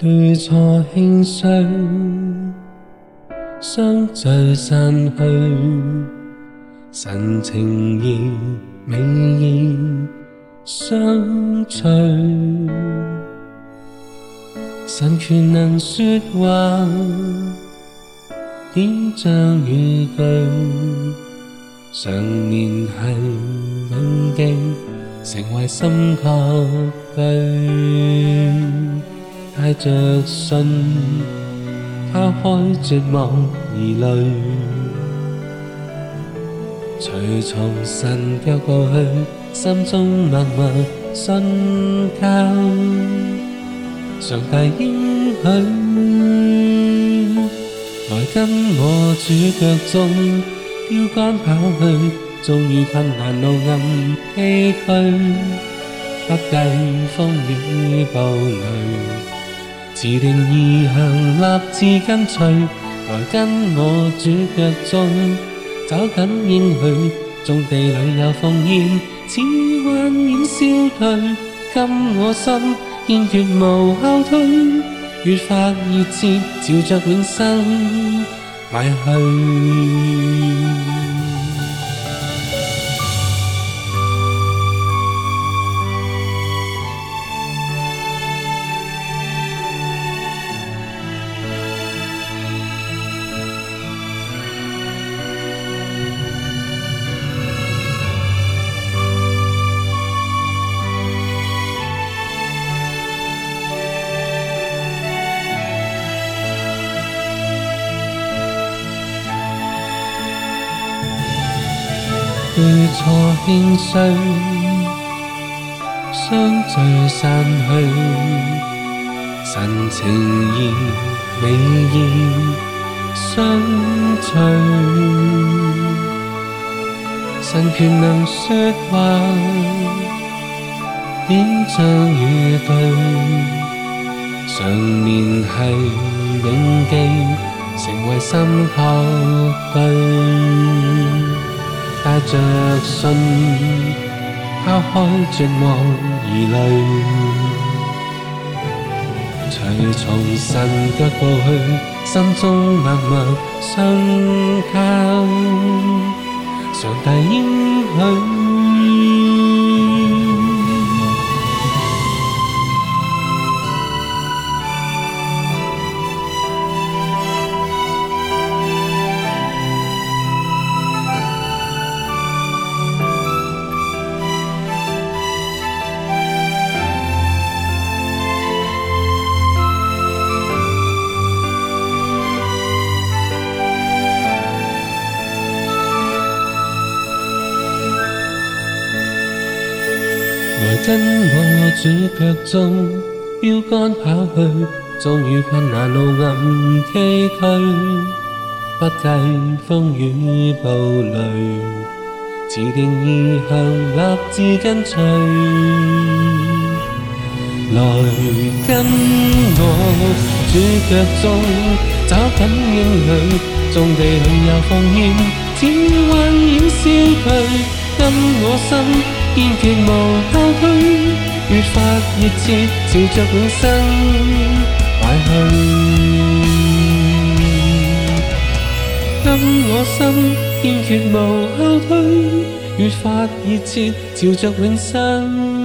对错轻叙，相聚散去，神情仍美意相随。神权能说话，点将语句，常年系已记，成为深刻句。帶着信，拋開絕望疑慮，隨從神腳步去，心中默默信靠，上帝應許，來跟我主腳中標竿跑去，縱遇困難路暗崎嶇，不計風雨暴雷。自定义向，立志跟随，来跟我主脚踪，找紧应许，种地里有奉献，似幻影消退，今我心，坚决无后退，越发热炽，朝着永生埋去。最初轻衰相聚散去，神情已美意相聚。神权能说话，点将雨对，常眠系铭记，成为心刻句。带着信，抛开寂寞疑虑，随从神的脚步去，心中默默相靠，上帝应许。來跟我主腳中，標杆跑去，縱遇困難路暗崎嶇，不計風雨暴雷，持定意向立志跟隨。來跟我主腳中，找緊英女，縱地向也放煙，只為要消退，跟我心。堅決無後退，越發熱切朝着永生邁去。跟我心，堅決無後退，越發熱切朝着永生。